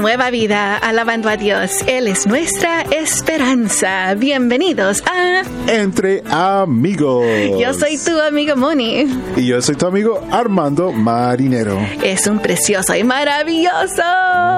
nueva vida, alabando a Dios. Él es nuestra esperanza. Bienvenidos a Entre Amigos. Yo soy tu amigo Moni. Y yo soy tu amigo Armando Marinero. Es un precioso y maravilloso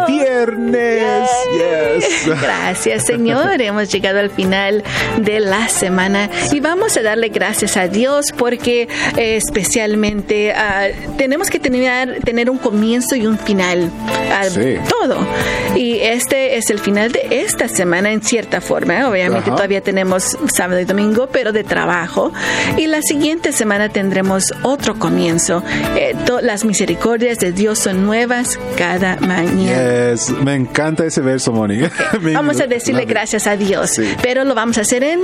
viernes. Yes. Gracias, Señor. Hemos llegado al final de la semana y vamos a darle gracias a Dios porque eh, especialmente uh, tenemos que tener, tener un comienzo y un final. Uh, Sí. Todo. Y este es el final de esta semana en cierta forma. Obviamente Ajá. todavía tenemos sábado y domingo, pero de trabajo. Y la siguiente semana tendremos otro comienzo. Eh, las misericordias de Dios son nuevas cada mañana. Yes. Me encanta ese verso, Moni. Vamos a decirle gracias a Dios, Sí. pero lo vamos a hacer en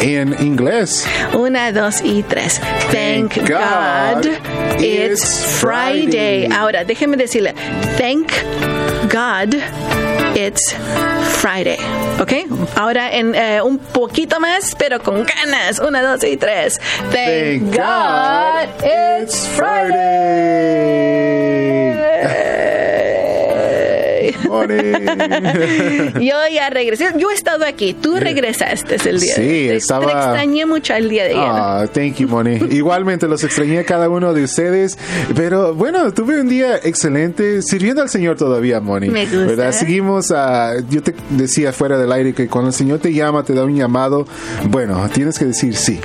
En inglés. una, dos y tres. Thank, Thank God, it's Friday. Friday. Ahora, déjeme decirle, thank God it's Friday. ¿Ok? Ahora en eh, un poquito más, pero con ganas. Una, dos y tres. Thank, God, it's Friday. Moni. Yo ya regresé. Yo he estado aquí. Tú regresaste el día Sí, de hoy. Estaba- Te extrañé mucho el día de ayer. Ah, thank you, Moni. Igualmente los extrañé a cada uno de ustedes, pero bueno, tuve un día excelente sirviendo al Señor todavía, Moni. Me gusta. ¿Verdad? Seguimos a, yo te decía fuera del aire que cuando el Señor te llama, te da un llamado, bueno, tienes que decir sí.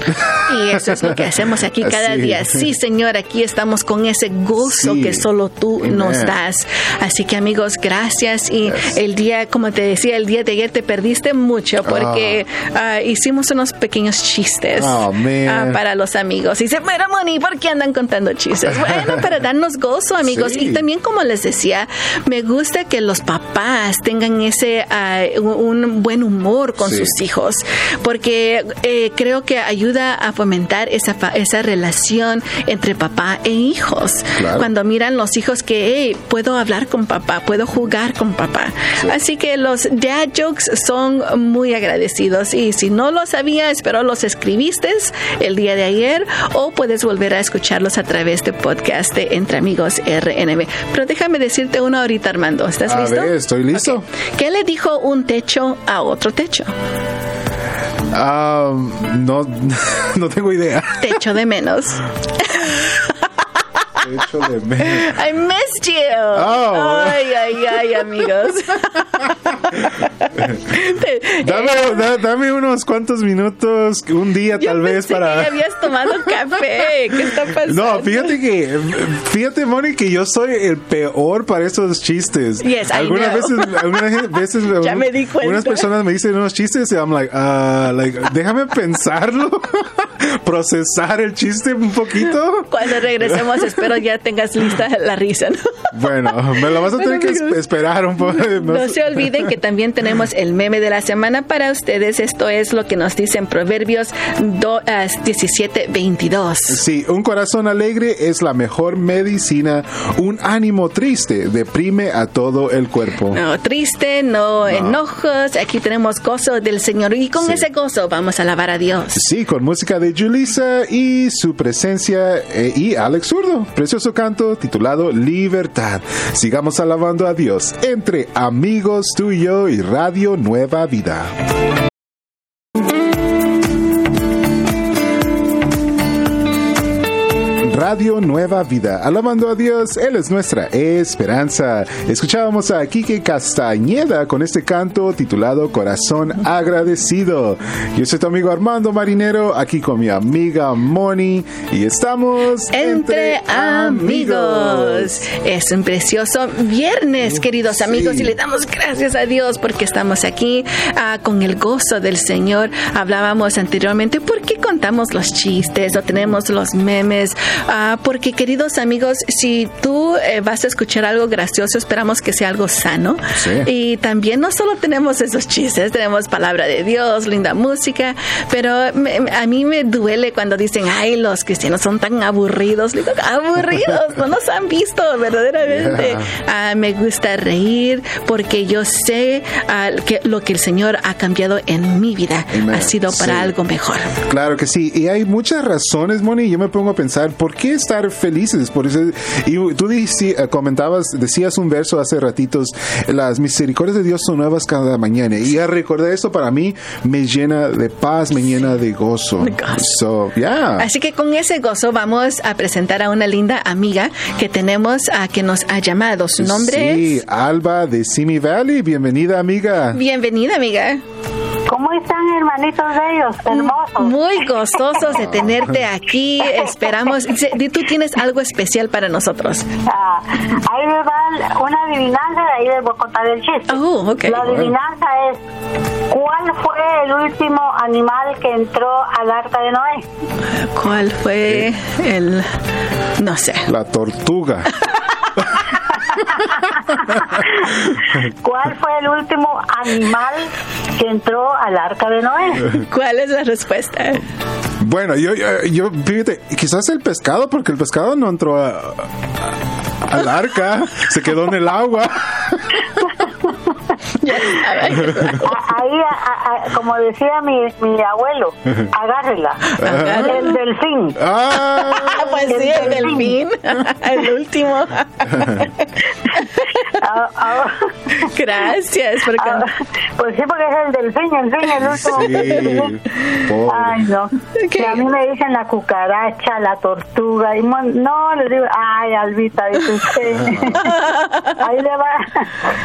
Y eso es lo que hacemos aquí cada Así. día. Sí, Señor, aquí estamos con ese gozo Sí. que solo tú Amen. nos das. Así que amigos, gracias. Y Yes. el día, como te decía, el día de ayer te perdiste mucho porque ah, hicimos unos pequeños chistes Oh, ah, para los amigos. Y dice, pero Moni, ¿por qué andan contando chistes? Bueno, para darnos gozo, amigos. Sí. Y también, como les decía, me gusta que los papás tengan ese ah, un buen humor con Sí. sus hijos, porque eh, creo que ayuda a fomentar esa, esa relación entre papá e hijos. Claro. Cuando miran los hijos que hey, puedo hablar con papá, puedo jugar con papá. Así que los dad jokes son muy agradecidos y si no lo sabía, espero los escribiste el día de ayer o puedes volver a escucharlos a través de podcast de Entre Amigos RNB. Pero déjame decirte una ahorita, Armando. ¿Estás A listo? ver, estoy listo. ¿Qué le dijo un techo a otro techo? Ah, no, no tengo idea. Techo de menos. De hecho, de menos. I missed you. Oh. Ay, ay, ay, amigos. Te- Dame, da- dame unos cuantos minutos, un día Yo tal vez para... que habías tomado café. ¿Qué está pasando? No, fíjate que, fíjate, Moni, que yo soy el peor para esos chistes. Yes, I algunas know. veces, algunas veces, Ya me di cuenta. unas personas me dicen unos chistes y I'm like, ah, like, déjame pensarlo, procesar el chiste un poquito. Cuando regresemos, espero ya tengas lista la risa. ¿no? Bueno, me lo vas a tener Bueno, que esperar un poco. No se olviden que también tenemos el meme de la semana para ustedes. Esto es lo que nos dice en Proverbios do- ah, 17, 22. Sí, un corazón alegre es la mejor medicina. Un ánimo triste deprime a todo el cuerpo. No triste, no, enojos. Aquí tenemos gozo del Señor y con Sí. ese gozo vamos a alabar a Dios. Sí, con música de Julissa y su presencia eh, y Alex Zurdo. Precioso canto titulado Libertad. Sigamos alabando a Dios entre amigos tú y yo y Radio Nueva Vida. Radio Nueva Vida, alabando a Dios, Él es nuestra esperanza. Escuchábamos a Quique Castañeda con este canto titulado Corazón Agradecido. Yo soy tu amigo Armando Marinero, aquí con mi amiga Moni, y estamos Entre amigos. Es un precioso viernes, queridos Sí. amigos, y le damos gracias a Dios porque estamos aquí ah, con el gozo del Señor. Hablábamos anteriormente por qué contamos los chistes o tenemos los memes. Ah, porque, queridos amigos, si tú eh, vas a escuchar algo gracioso, esperamos que sea algo sano. Sí. Y también no solo tenemos esos chistes, tenemos palabra de Dios, linda música, pero me- a mí me duele cuando dicen, ay, los cristianos son tan aburridos. Digo, aburridos, no nos han visto verdaderamente. Yeah. Ah, me gusta reír porque yo sé ah, que lo que el Señor ha cambiado en mi vida Amen. ha sido para Sí. algo mejor. Claro que sí, y hay muchas razones, Moni, y yo me pongo a pensar por qué estar felices. Por eso, y tú dici- eh, comentabas, decías un verso hace ratitos, las misericordias de Dios son nuevas cada mañana. Y a recordar esto para mí me llena de paz, me llena de gozo. De gozo. So, yeah. Así que con ese gozo vamos a presentar a una linda amiga que tenemos a que nos ha llamado. Su nombre Sí, es. Alba de Simi Valley. Bienvenida, amiga. Bienvenida, amiga. ¿Cómo están, hermanitos bellos, hermosos? Muy gozosos de tenerte aquí. Esperamos. Tú tienes algo especial para nosotros. Ah, ahí les va una adivinanza, de ahí les voy a contar el chiste. Oh, ok. La adivinanza es, ¿cuál fue el último animal que entró al arca de Noé? ¿Cuál fue el.? No sé. La tortuga. ¿Cuál fue el último animal que entró al arca de Noé? ¿Cuál es la respuesta? Bueno, yo, yo, yo, fíjate, quizás el pescado, porque el pescado no entró a- a- al arca, se quedó en el agua. A- Ahí, a- a- como decía mi, mi abuelo, agárrela. El delfín. Ah, pues sí, el delfín. El último. Ah, ah, Gracias. Porque ah, pues sí, porque es el delfín, el fin, el último. sí. Ay, no. Que a mí me dicen la cucaracha, la tortuga. Y no, les digo, ay, Albita, dice usted. ahí, le va,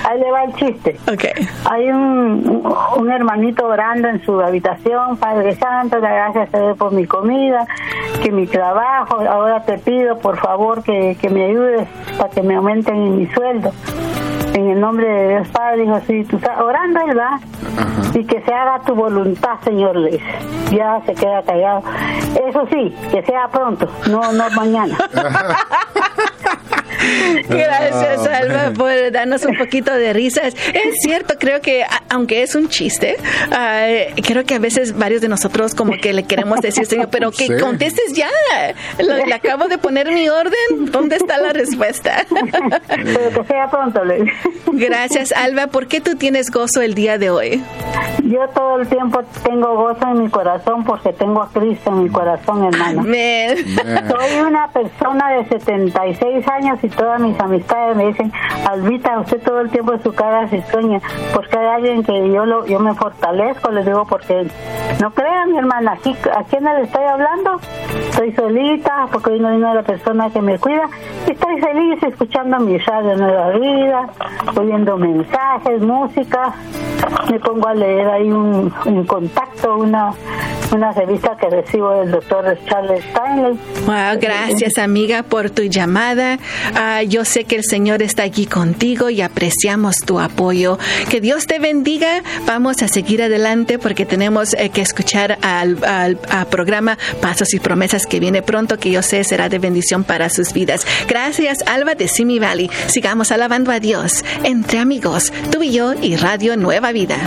ahí le va el chiste. Ok. Hay un, un hermanito orando en su habitación, Padre Santo, le gracias a Dios por mi comida, que mi trabajo, ahora te pido por favor que, que me ayudes para que me aumenten mi sueldo. En el nombre de Dios Padre, Hijo, Espíritu Santo, orando él va, y que se haga tu voluntad, Señor, le dice. Ya se queda callado. Eso sí, que sea pronto, no, no mañana. Gracias, Ah, Alba, man. por darnos un poquito de risas. Es cierto, creo que, aunque es un chiste, creo que a veces varios de nosotros como que le queremos decir, Señor, pero que Sí. contestes ya. Lo- le acabo de poner mi orden. ¿Dónde está la respuesta? Pero que sea pronto, dice. Gracias, Alba. ¿Por qué tú tienes gozo el día de hoy? Yo todo el tiempo tengo gozo en mi corazón porque tengo a Cristo en mi corazón, hermano. Man. Soy una persona de 76 años y todas mis amistades me dicen, Albita, usted todo el tiempo en su cara se sueña, porque hay alguien que yo lo, yo me fortalezco, les digo, porque no crean, mi hermana, aquí, ¿a quién le estoy hablando? Estoy solita, porque hoy no hay una persona que me cuida, y estoy feliz escuchando mi radio Nueva Vida, oyendo mensajes, música, me pongo a leer ahí un, contacto, una, una revista que recibo del doctor Charles Stanley. Gracias amiga por tu llamada. Ah, yo sé que el Señor está aquí contigo y apreciamos tu apoyo. Que Dios te bendiga. Vamos a seguir adelante porque tenemos eh, que escuchar al, al- al programa Pasos y Promesas que viene pronto, que yo sé será de bendición para sus vidas. Gracias Alba de Simi Valley. Sigamos alabando a Dios entre amigos, tú y yo y Radio Nueva Vida.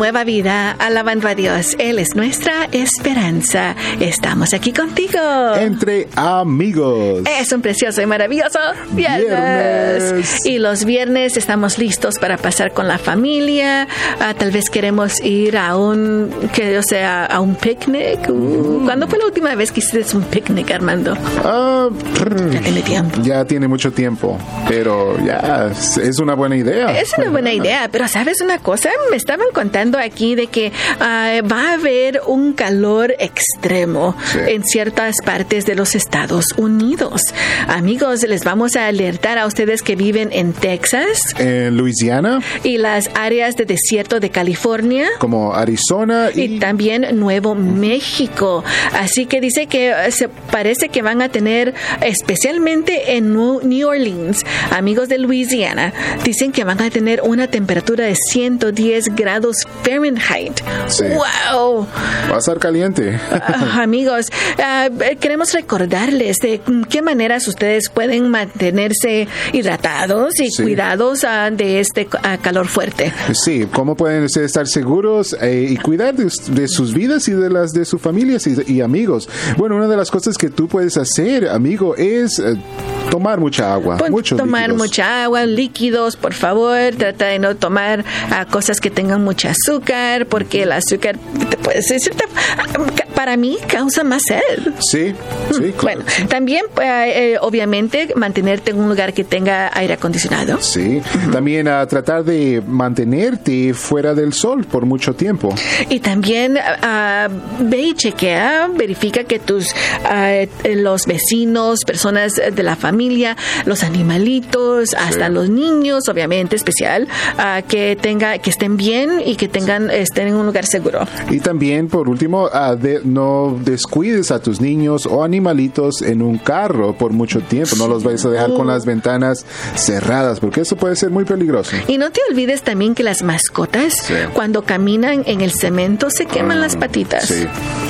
Nueva Vida, alabando a Dios. Él es nuestra esperanza. Estamos aquí contigo. Entre amigos. Es un precioso y maravilloso viernes. Viernes. Y los viernes estamos listos para pasar con la familia. Ah, tal vez queremos ir a un, que yo sea, a un picnic. Uh, ¿Cuándo fue la última vez que hiciste un picnic, Armando? Ah, Ya tiene tiempo. ya tiene mucho tiempo, pero ya es una buena idea. Es una buena idea, pero ¿sabes una cosa? Me estaban contando aquí de que ah, va a haber un calor extremo Sí. en ciertas partes de los Estados Unidos. Amigos, les vamos a alertar a ustedes que viven en Texas En Luisiana, y las áreas de desierto de California. como Arizona Y y, también Nuevo México. Así que dice que eh, se parece que van a tener, especialmente en New Orleans, amigos de Louisiana, dicen que van a tener una temperatura de 110 grados Fahrenheit. Sí. ¡Wow! va a estar caliente. Ah, amigos, eh, queremos recordarles de qué maneras ustedes pueden mantenerse hidratados y Sí. cuidados ah, de este calor fuerte. Sí, ¿cómo pueden ustedes estar seguros eh, y cuidar de, de sus vidas y de las de sus familias y, y amigos? Bueno, una de las cosas que tú puedes hacer, amigo, es eh, tomar mucha agua. mucho tomar mucha agua, líquidos, por favor. Trata de no tomar ah, cosas que tengan mucho azúcar, porque el azúcar te puede para mí causa más sed. Sí, sí, claro. Bueno, también, eh, obviamente, mantenerte en un lugar que tenga aire acondicionado. Sí, también a tratar de mantenerte fuera del sol por mucho tiempo. Y también ve y chequea, verifica que tus los vecinos, personas de la familia, los animalitos, hasta los niños, obviamente especial, que tenga, que estén bien y que tengan estén en un lugar seguro. Y también, por último, de, no descuides a tus niños o animalitos en un carro por mucho tiempo. No los vayas a dejar con las ventanas cerradas, porque eso puede ser muy peligroso. Y no te olvides también que las mascotas, cuando caminan en el cemento, se queman las mm, patitas.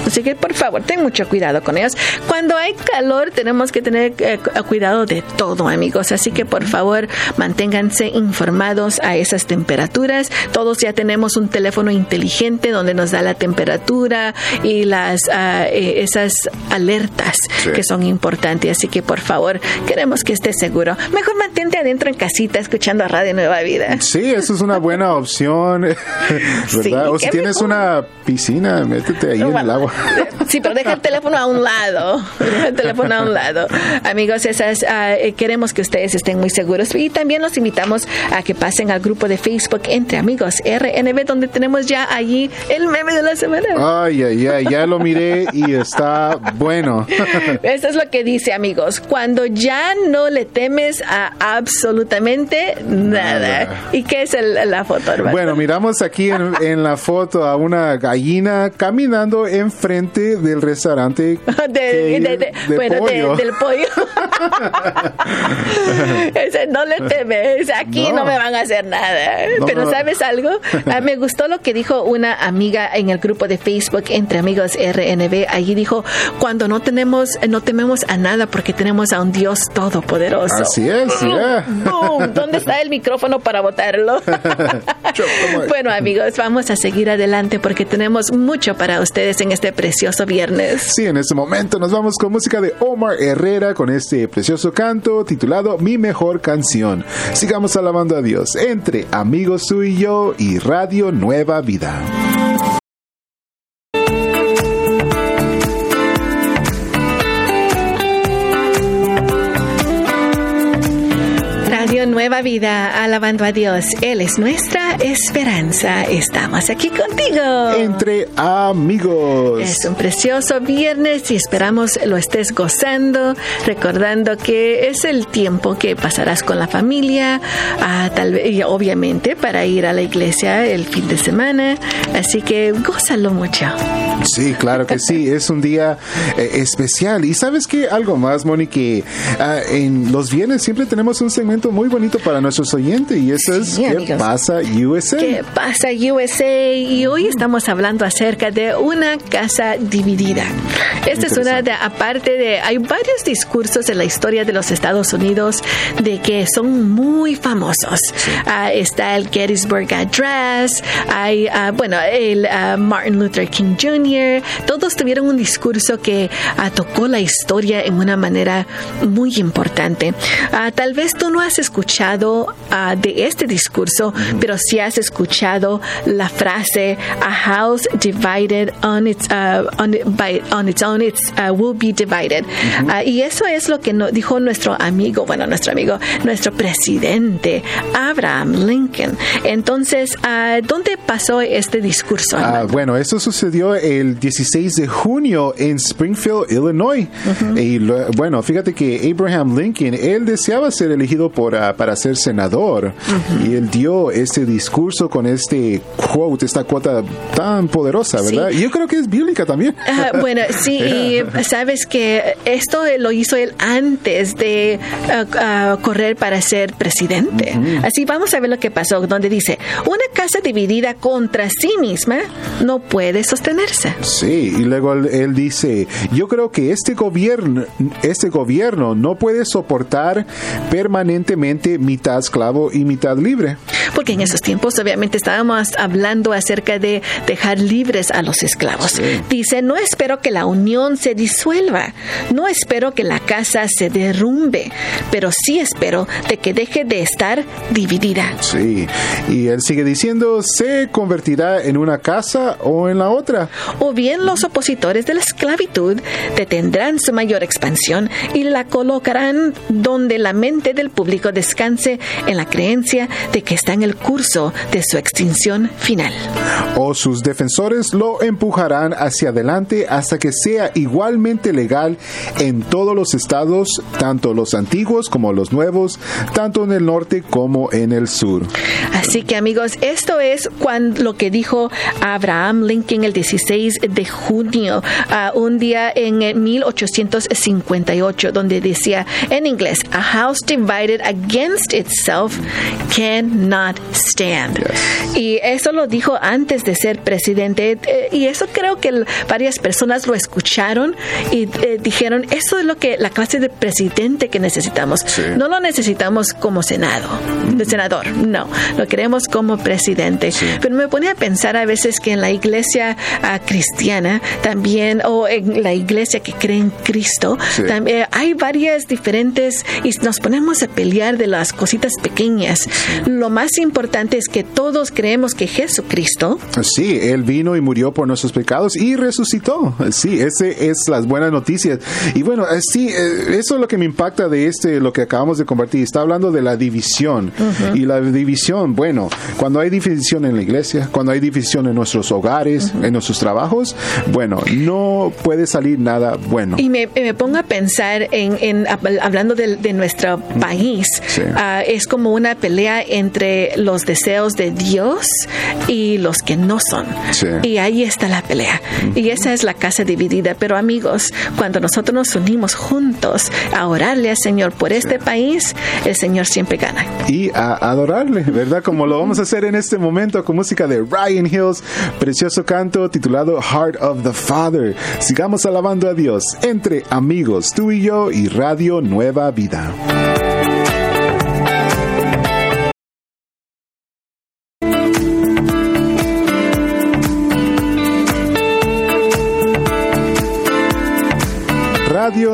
Así que, por favor, ten mucho cuidado con ellas. Cuando hay calor, tenemos que tener eh, cuidado de todo, amigos. Así que, por favor, manténganse informados a esas temperaturas. Todos ya tenemos un teléfono inteligente donde nos da la temperatura y las eh, esas alertas que son importantes. Así que, por favor, queremos que estés seguro. Mejor mantente adentro en casita escuchando Radio Nueva Vida. Sí, eso es una buena opción, ¿verdad? o si tienes una piscina, métete ahí en el agua. Sí, pero deja el teléfono a un lado. Deja el teléfono a un lado. Amigos, esas, eh, queremos que ustedes estén muy seguros y también los invitamos a que pasen al grupo de Facebook Entre Amigos RNB, donde tenemos ya allí el meme de la semana. Ay, ay, ay, ya lo miré y está bueno. Eso es lo que dice, amigos. Cuando ya no le temes a absolutamente nada. ¿Y qué es la foto, hermano? Bueno, miramos aquí en, la foto a una gallina caminando enfrente del restaurante de, bueno, pollo. del pollo. no le temes, aquí no. me van a hacer nada. Pero ¿sabes algo? Ah, me gustó lo que dijo una amiga en el grupo de Facebook entre amigos RNB. Allí dijo, cuando no tenemos, no tememos a nada porque tenemos a un Dios todopoderoso. Así es, ¿Dónde está el micrófono para votarlo? bueno, amigos, vamos a seguir adelante porque tenemos mucho para ustedes en este precioso viernes. Sí, en este momento nos vamos con música de Omar Herrera con este precioso canto titulado Mi mejor canción. Sigamos alabando a Dios entre amigos tú y yo y Radio Nueva Vida. Nueva vida, alabando a Dios. Él es nuestra esperanza. Estamos aquí contigo. Entre amigos. Es un precioso viernes y esperamos lo estés gozando, recordando que es el tiempo que pasarás con la familia, ah, tal vez, y obviamente para ir a la iglesia el fin de semana. Así que gózalo mucho. Sí, claro que sí. es un día eh, especial. Y sabes que algo más, Moni, que ah, en los viernes siempre tenemos un segmento muy bonito para nuestros oyentes y eso es ¿Qué pasa USA? ¿Qué pasa USA? Y hoy estamos hablando acerca de una casa dividida. Esta es una de, aparte de, hay varios discursos en la historia de los Estados Unidos de que son muy famosos. Ah, está el Gettysburg Address, hay, ah, bueno, el ah, Martin Luther King Jr., todos tuvieron un discurso que tocó la historia en una manera muy importante. tal vez tú no has escuchado Ah, de este discurso, pero si has escuchado la frase a house divided on its uh, on, by, on its own it uh, will be divided. Y eso es lo que no, dijo nuestro amigo, bueno, nuestro amigo, nuestro presidente Abraham Lincoln. Entonces, ¿dónde pasó este discurso? bueno, eso sucedió el 16 de junio en Springfield, Illinois. Y bueno, fíjate que Abraham Lincoln, él deseaba ser elegido por, para ser senador. Y él dio este discurso con este quote, esta cuota tan poderosa, ¿verdad? Y yo creo que es bíblica también. bueno, sí, y sabes que esto lo hizo él antes de uh, uh, correr para ser presidente. Así vamos a ver lo que pasó, donde dice, una casa dividida contra sí misma no puede sostenerse. Sí, y luego él, él dice, yo creo que este gobierno, este gobierno no puede soportar permanentemente mitad esclavo y mitad libre. porque en esos tiempos obviamente estábamos hablando acerca de dejar libres a los esclavos. Dice, no espero que la unión se disuelva, no espero que la casa se derrumbe, pero sí espero de que deje de estar dividida. Sí, y él sigue diciendo, se convertirá en una casa o en la otra. O bien los opositores de la esclavitud detendrán su mayor expansión y la colocarán donde la mente del público descanse en la creencia de que está en el curso de su extinción final. O sus defensores lo empujarán hacia adelante hasta que sea igualmente legal en todos los estados, tanto los antiguos como los nuevos, tanto en el norte como en el sur. Así que amigos, esto es cuando, lo que dijo Abraham Lincoln el 16 de junio, uh, un día en 1858, donde decía en inglés, A house divided against itself cannot stand. Y eso lo dijo antes de ser presidente. Eh, y eso creo que varias personas lo escucharon y eh, dijeron, eso es lo que la clase de presidente que necesitamos. No lo necesitamos como senado, de senador, no, lo queremos como presidente. Pero me pone a pensar a veces que en la iglesia uh, cristiana también, o en la iglesia que cree en Cristo, también hay varias diferentes y nos ponemos a pelear de cositas pequeñas. Lo más importante es que todos creemos que Jesucristo. Sí, Él vino y murió por nuestros pecados y resucitó. Sí, ese es las buenas noticias. Y bueno, eh, sí, eh, eso es lo que me impacta de este, lo que acabamos de compartir. Está hablando de la división. Y la división, bueno, cuando hay división en la iglesia, cuando hay división en nuestros hogares, en nuestros trabajos, bueno, no puede salir nada bueno. Y me, pongo a pensar en, hablando de, nuestro país, ah, es como una pelea entre los deseos de Dios y los que no son. Y ahí está la pelea. Y esa es la casa dividida. Pero amigos, cuando nosotros nos unimos juntos a orarle al Señor por este país, el Señor siempre gana. Y a adorarle, ¿verdad? Como lo vamos a hacer en este momento con música de Ryan Hills, precioso canto titulado Heart of the Father. Sigamos alabando a Dios entre amigos, tú y yo y Radio Nueva Vida.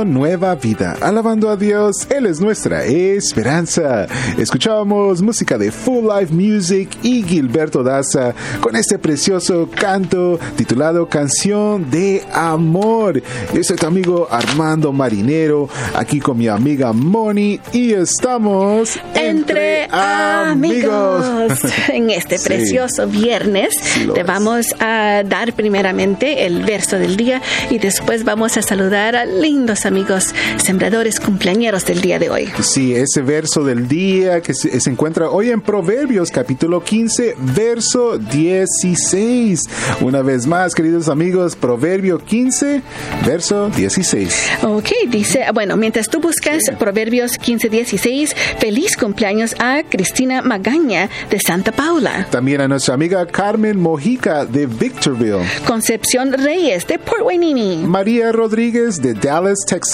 Nueva Vida. Alabando a Dios, Él es nuestra esperanza. Escuchábamos música de Full Life Music y Gilberto Daza con este precioso canto titulado Canción de Amor. Yo soy tu amigo Armando Marinero, aquí con mi amiga Moni y estamos entre, amigos. en este precioso viernes te vamos a dar primeramente el verso del día y después vamos a saludar a lindos amigos sembradores cumpleañeros del día de hoy. Sí, ese verso del día que se, encuentra hoy en Proverbios capítulo 15, verso 16. Una vez más, queridos amigos, Proverbio 15, verso 16. Ok, dice, bueno, mientras tú buscas Proverbios 15, 16, feliz cumpleaños a Cristina Magaña de Santa Paula. También a nuestra amiga Carmen Mojica de Victorville. Concepción Reyes de Port Wainini. María Rodríguez de Dallas, Texas.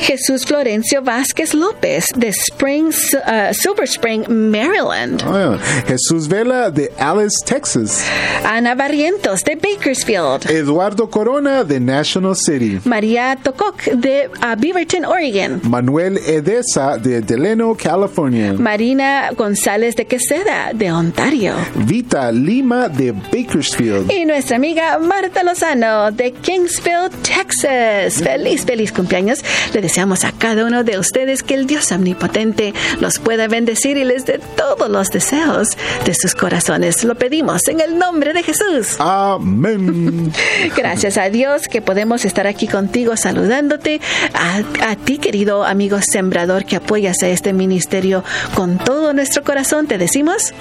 Jesús Florencio Vázquez López de Spring, uh, Silver Spring, Maryland. Oh, Jesús Vela de Alice, Texas. Ana Barrientos de Bakersfield. Eduardo Corona de National City. María Tococ de uh, Beaverton, Oregon. Manuel Edesa de Delano, California. Marina González de Queseda de Ontario. Vita Lima de Bakersfield. Y nuestra amiga Marta Lozano de Kingsville, Texas. Feliz, feliz cumpleaños le deseamos a cada uno de ustedes que el Dios omnipotente los pueda bendecir y les dé todos los deseos de sus corazones. Lo pedimos en el nombre de Jesús. Amén. Gracias a Dios que podemos estar aquí contigo saludándote. A, ti, querido amigo sembrador, que apoyas a este ministerio con todo nuestro corazón, te decimos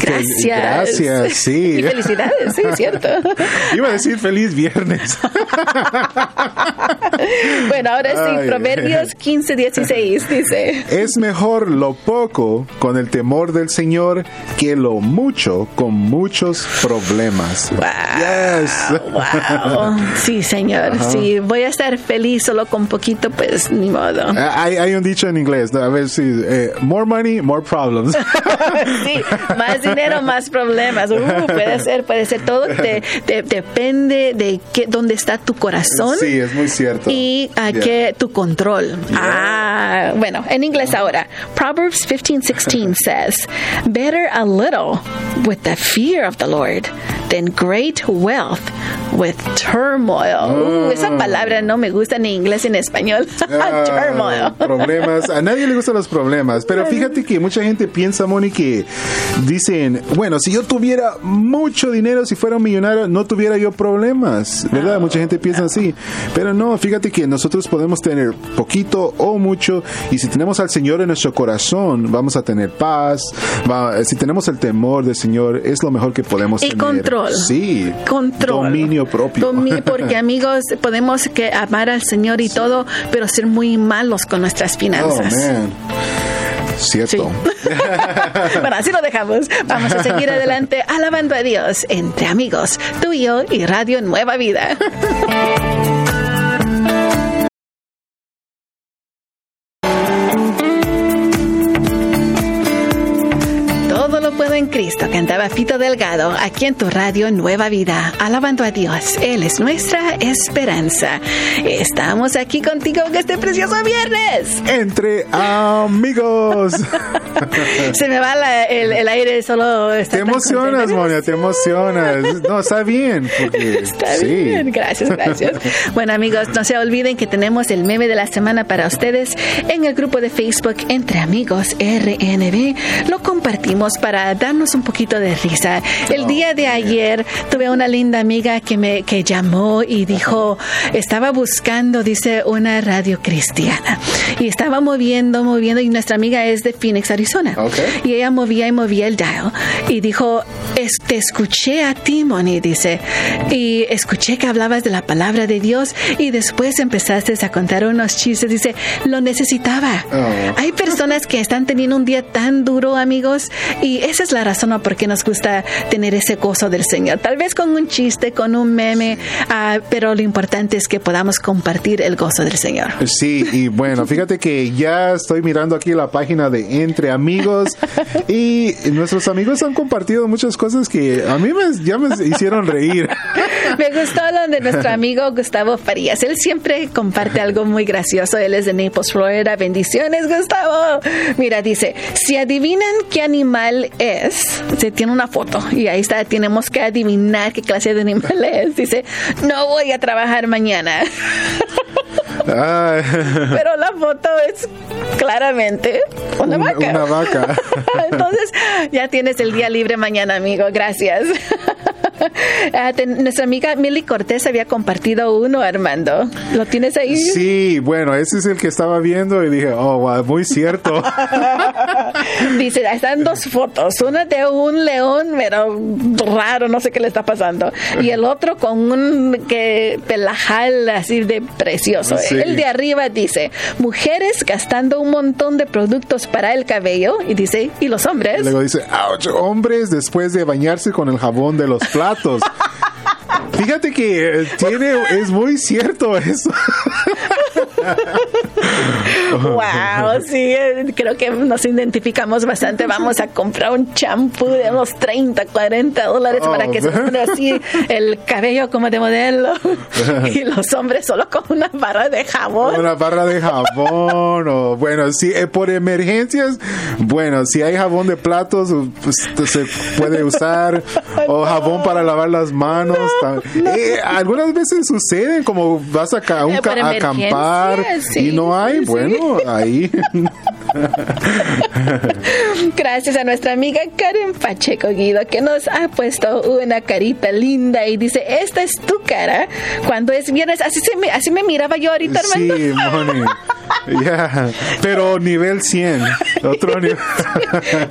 gracias. Gracias, sí. Y felicidades, sí, cierto. Iba a decir feliz viernes. Bueno, ahora sí, Ay. Proverbios 15, 16 dice. Es mejor lo poco con el temor del Señor que lo mucho con muchos problemas. Wow. Yes. Wow. Sí, señor. Sí, voy a estar feliz solo con poquito, pues ni modo. Ah, Hay, hay un dicho en inglés, a ver si, eh, more money, more problems. sí, más dinero, más problemas. Uh, puede ser, puede ser. Todo te- te- depende de qué, dónde está tu corazón. Sí, es muy cierto. Y a Yeah. qué tu control. Ah, bueno, en inglés ahora. Proverbs 15:16 says, "Better a little with the fear of the Lord than great wealth with turmoil." Uh, esa palabra no me gusta ni en inglés ni en español. Ah, turmoil. problemas. A nadie le gustan los problemas. Pero fíjate que mucha gente piensa, Moni, que dicen, bueno, si yo tuviera mucho dinero, si fuera un millonario, no tuviera yo problemas. ¿Verdad? Mucha gente piensa así. Pero no, fíjate que nosotros podemos tener poquito o mucho. Y si tenemos al Señor en nuestro corazón, vamos a tener paz. Va- si tenemos el temor del Señor, es lo mejor que podemos Y tener. control. Sí. Control. Dominio propio. Porque amigos, podemos que amar al Señor y todo, pero ser muy malos con nuestras Oh, finanzas. man. Cierto. bueno, así lo dejamos. Vamos a seguir adelante alabando a Dios entre amigos, tú y yo y Radio Nueva Vida. Cristo, cantaba Fito Delgado, aquí en tu radio Nueva Vida, alabando a Dios. Él es nuestra esperanza. Estamos aquí contigo en este precioso viernes. Entre amigos. Se me va la- el, el aire solo. Te emocionas. Monia, te emocionas. No, está bien. Porque, Está sí. bien, gracias, gracias. Bueno, amigos, no se olviden que tenemos el meme de la semana para ustedes en el grupo de Facebook Entre Amigos RNB. Lo compartimos para darnos un poquito de risa. El día de ayer tuve una linda amiga que me que llamó y dijo, estaba buscando, dice, una radio cristiana. Y estaba moviendo, moviendo, y nuestra amiga es de Phoenix, Arizona. Y ella movía y movía el dial y dijo, "Es- te escuché a ti, Moni, dice, y escuché que hablabas de la palabra de Dios y después empezaste a contar unos chistes, dice, lo necesitaba. Oh. Hay personas que están teniendo un día tan duro, amigos, y esa es la razón por qué nos gusta tener ese gozo del Señor. Tal vez con un chiste, con un meme, ah, pero lo importante es que podamos compartir el gozo del Señor. Sí, y bueno, fíjate que ya estoy mirando aquí la página de Entre Amigos y nuestros amigos han compartido muchas cosas que a mí me, ya me hicieron reír. Me gustó lo de nuestro amigo Gustavo Farías. Él siempre comparte algo muy gracioso. Él es de Naples, Florida. Bendiciones, Gustavo. Mira, dice, si adivinan qué animal es, se tiene una foto y ahí está, tenemos que adivinar qué clase de animal es. Dice, no voy a trabajar mañana. Pero la foto es claramente una Una- vaca. una vaca. Entonces, ya tienes el día libre mañana, amigo. Gracias. Ah, nuestra amiga Milly Cortés había compartido uno, Armando. ¿Lo tienes ahí? sí, bueno, ese es el que estaba viendo y dije, oh, wow, muy cierto. Dice, están dos fotos. Una de un león, pero raro, no sé qué le está pasando. Y el otro con un que pelajal así de precioso. Sí. El de arriba dice, mujeres gastando un montón de productos para el cabello. Y dice, ¿y los hombres? Luego dice, ouch, hombres después de bañarse con el jabón de los platos. Fíjate que eh, tiene, es muy cierto eso. Wow, sí, eh, creo que nos identificamos bastante. Vamos a comprar un champú de unos 30, 40 dólares para que se Oh. ponga así el cabello como de modelo. Y los hombres solo con una barra de jabón. Una barra de jabón o bueno, si eh, por emergencias, bueno, si hay jabón de platos, pues se puede usar o jabón para lavar las manos. Eh, algunas veces suceden como vas a, ca- a un Eh, ca- acampar sí, y no hay, sí. bueno, ahí Gracias a nuestra amiga Karen Pacheco Guido que nos ha puesto una carita linda y dice, esta es tu cara cuando es viernes. Así, se me, así me miraba yo ahorita, Armando. Sí, Moni. Ya, pero nivel 100. Otro nivel.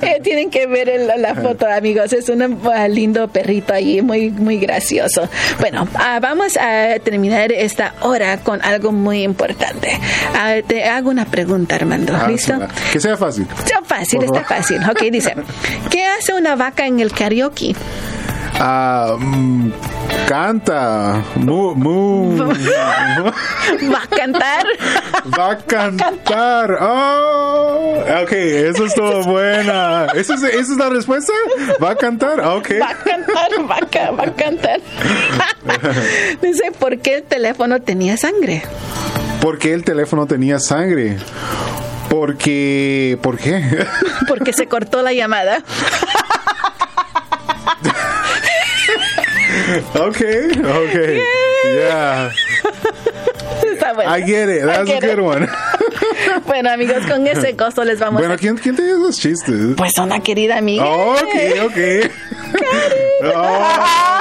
Eh, tienen que ver el- la foto, amigos. Es un ah, lindo perrito ahí, muy, muy gracioso. Bueno, ah, vamos a terminar esta hora con algo muy importante. Ah, te hago una pregunta, Armando. ¿Listo? Hazla. Que sea fácil. Está fácil, está fácil. Ok, dice, ¿qué hace una vaca en el karaoke? Ah, mm, canta. Mu, mu. ¿Va a cantar? Va a cantar. Oh, ok, eso estuvo buena. ¿Esa es, esa es la respuesta? ¿Va a cantar? Ok. Va a cantar, va a, va a cantar. Dice, ¿por qué el teléfono tenía sangre? ¿Por qué el teléfono tenía sangre? Porque. ¿Por qué? Porque se cortó la llamada. ok, ok. Yeah. Está bueno. I get it. I That's a it. good one. Bueno, amigos, con ese gozo les vamos Bueno, a... ¿quién, quién te dio esos chistes? Pues una querida amiga. Ok, ok. Oh,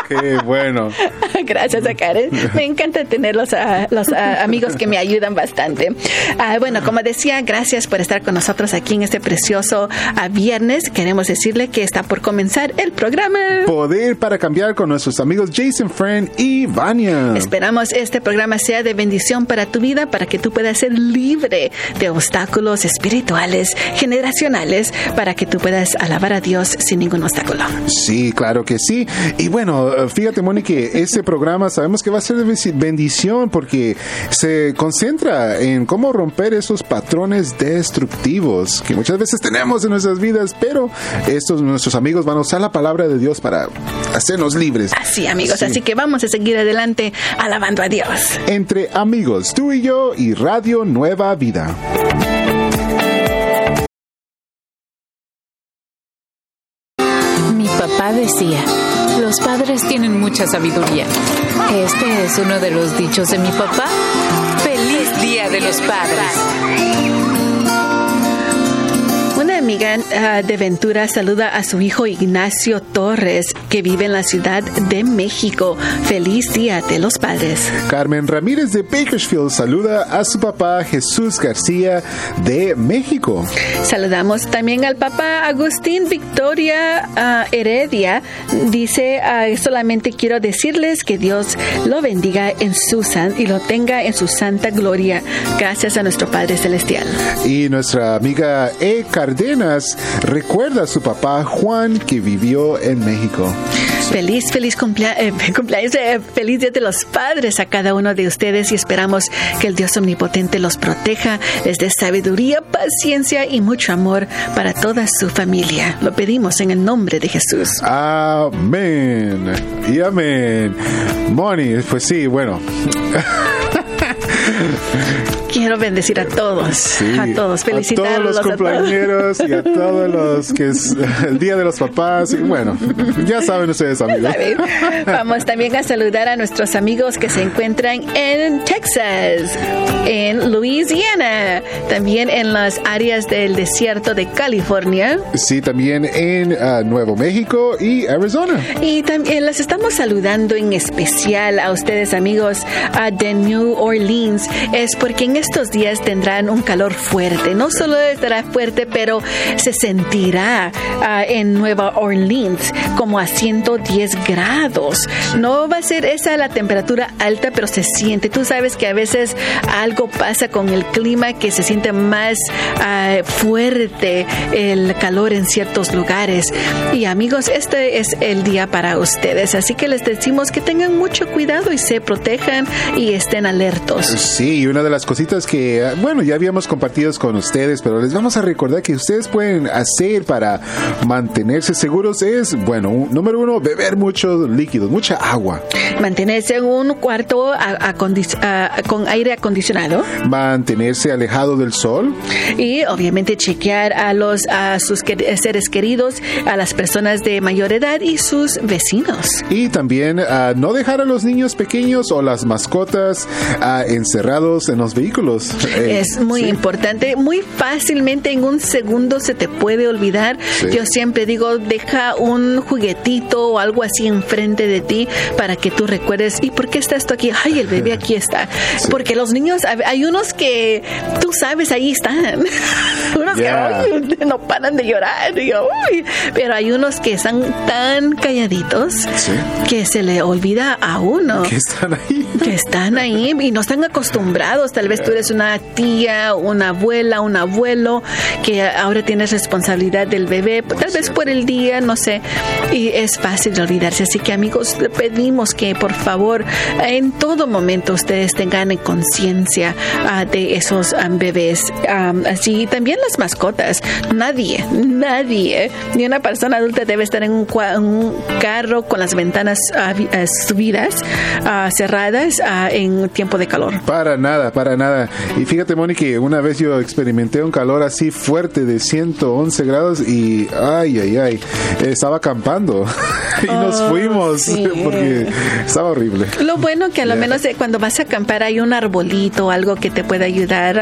bueno. Gracias a Karen. Me encanta tener los, ah, los ah, amigos que me ayudan bastante. Ah, bueno, como decía, gracias por estar con nosotros aquí en este precioso viernes. Queremos decirle que está por comenzar el programa. Poder para cambiar con nuestros amigos Jason Friend y Vania. Esperamos este programa sea de bendición para tu vida, para que tú puedas ser libre de obstáculos espirituales, generacionales, para que tú puedas alabar a Dios sin ningún obstáculo. Sí, claro que sí. Y bueno, fíjate, Moni, que este programa sabemos que va a ser de bendición porque se concentra en cómo romper esos patrones destructivos que muchas veces tenemos en nuestras vidas, pero estos nuestros amigos van a usar la palabra de Dios para hacernos libres. Así, amigos, Sí. así que vamos a seguir adelante alabando a Dios. Entre amigos, tú y yo y Radio Nueva Vida. Mi papá decía, los padres tienen mucha sabiduría. Este es uno de los dichos de mi papá. Feliz Día de los Padres. Amiga ah, de Ventura saluda a su hijo Ignacio Torres, que vive en la Ciudad de México. Feliz Día de los Padres. Carmen Ramírez de Bakersfield saluda a su papá Jesús García de México. Saludamos también al papá Agustín Victoria ah, Heredia. Dice, ah, solamente quiero decirles que Dios lo bendiga en su san y lo tenga en su santa gloria. Gracias a nuestro Padre Celestial. Y nuestra amiga E. Recuerda a su papá Juan que vivió en México. Feliz, feliz cumplea- eh, cumpleaños, eh, feliz Día de los Padres a cada uno de ustedes y esperamos que el Dios Omnipotente los proteja, les dé sabiduría, paciencia y mucho amor para toda su familia. Lo pedimos en el nombre de Jesús. Amén. Y amén. Moni, pues sí, bueno. Quiero bendecir a todos, sí. a todos, A felicitarlos todos los cumpleañeros y a todos los que es el Día de los Papás. Y bueno, ya saben ustedes, amigos. Vamos también a saludar a nuestros amigos que se encuentran en Texas, en Louisiana, también en las áreas del desierto de California. Sí, también en ah, Nuevo México y Arizona. Y también les estamos saludando en especial a ustedes amigos ah, de New Orleans. Es porque en estos días tendrán un calor fuerte. No solo estará fuerte, pero se sentirá ah, en Nueva Orleans como a 110 grados. No va a ser esa la temperatura alta, pero se siente. Tú sabes que a veces algo pasa con el clima que se siente más ah, fuerte el calor en ciertos lugares. Y amigos, este es el día para ustedes. Así que les decimos que tengan mucho cuidado y se protejan y estén alertos. Sí, y una de las cositas que, bueno, ya habíamos compartido con ustedes, pero les vamos a recordar que ustedes pueden hacer para mantenerse seguros es, bueno, un- número uno, beber muchos líquidos, mucha agua, Mantenerse en un cuarto a- acondi- a- con aire acondicionado mantenerse alejado del sol, y obviamente chequear a los a sus seres queridos, a las personas de mayor edad y sus vecinos. y también ah, no dejar a los niños pequeños o las mascotas ah, encerrados en los vehículos. Eh, es muy importante. Muy fácilmente en un segundo se te puede olvidar. Yo siempre digo, deja un juguetito o algo así enfrente de ti para que tú recuerdes, ¿y por qué está esto aquí? Ay, el bebé aquí está. Porque los niños, hay unos que tú sabes, ahí están. unos que no paran de llorar. Pero hay unos que están tan calladitos que se le olvida a uno. Que están ahí. Que están ahí y no están acostumbrados. Tal vez tú eres una tía, una abuela, un abuelo que ahora tienes responsabilidad del bebé, tal vez por el día, no sé. Y es fácil de olvidarse. Así que amigos, le pedimos que por favor en todo momento ustedes tengan conciencia ah, de esos ah, bebés. así también las mascotas. Nadie, nadie, ni una persona adulta debe estar en un, carro con las ventanas subidas, cerradas en tiempo de calor. Para nada, para nada. Y fíjate, Mónica, una vez yo experimenté un calor así fuerte de 111 grados y ay, ay, ay, estaba acampando y nos oh, fuimos porque estaba horrible. Lo bueno que a lo menos eh, cuando vas a acampar hay un arbolito o algo que te pueda ayudar,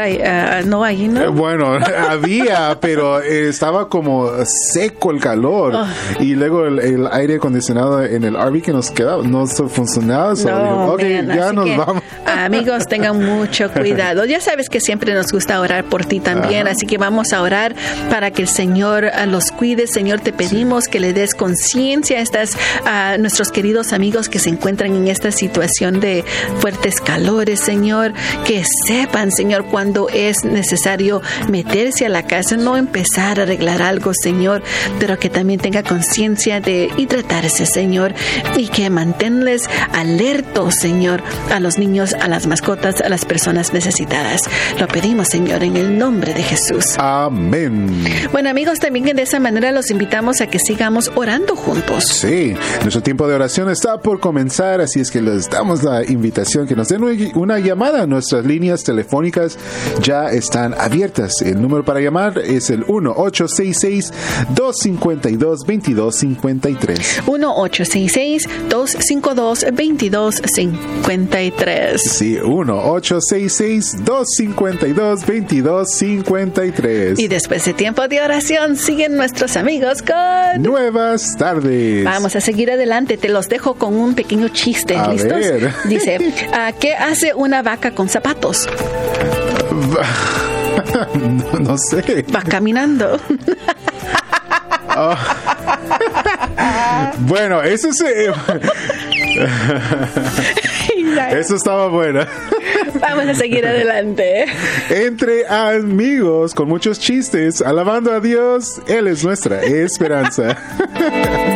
no ahí, ¿no? Eh, bueno, había, pero estaba como seco el calor oh. y luego el, aire acondicionado en el RV que nos quedaba no funcionaba. No, ya nos vamos. Amigos, tengan mucho cuidado. Ya sabes que siempre nos gusta orar por ti también, así que vamos a orar para que el Señor ah, los cuide. Señor, te pedimos que le des conciencia a estas a nuestros queridos amigos que se encuentran en esta situación de fuertes calores, Señor, que sepan, Señor, cuando es necesario meterse a la casa, no empezar a arreglar algo, Señor, pero que también tenga conciencia de hidratarse, Señor, y que manténles alertos, Señor, a los niños, a las mascotas, a las personas necesitadas. Lo pedimos, Señor, en el nombre de Jesús. Amén. Bueno, amigos, también de esa manera los invitamos a que sigamos orando juntos. Sí, nuestro tiempo de oración está por comenzar, así es que les damos la invitación que nos den una llamada. Nuestras líneas telefónicas ya están abiertas. El número para llamar es el 1-866-252-2253. 1-866-252-2253. Sí, 1-866-252-2253. Y después de tiempo de oración, siguen nuestros amigos con... Nuevas tardes. Vamos a seguir adelante. Te los dejo con un pequeño chiste. ¿Listos? Dice, ¿qué hace una vaca con zapatos? no, sé. Va caminando. Oh. bueno, eso es... Eh, eso estaba bueno. Vamos a seguir adelante. Entre amigos, con muchos chistes, alabando a Dios, Él es nuestra esperanza.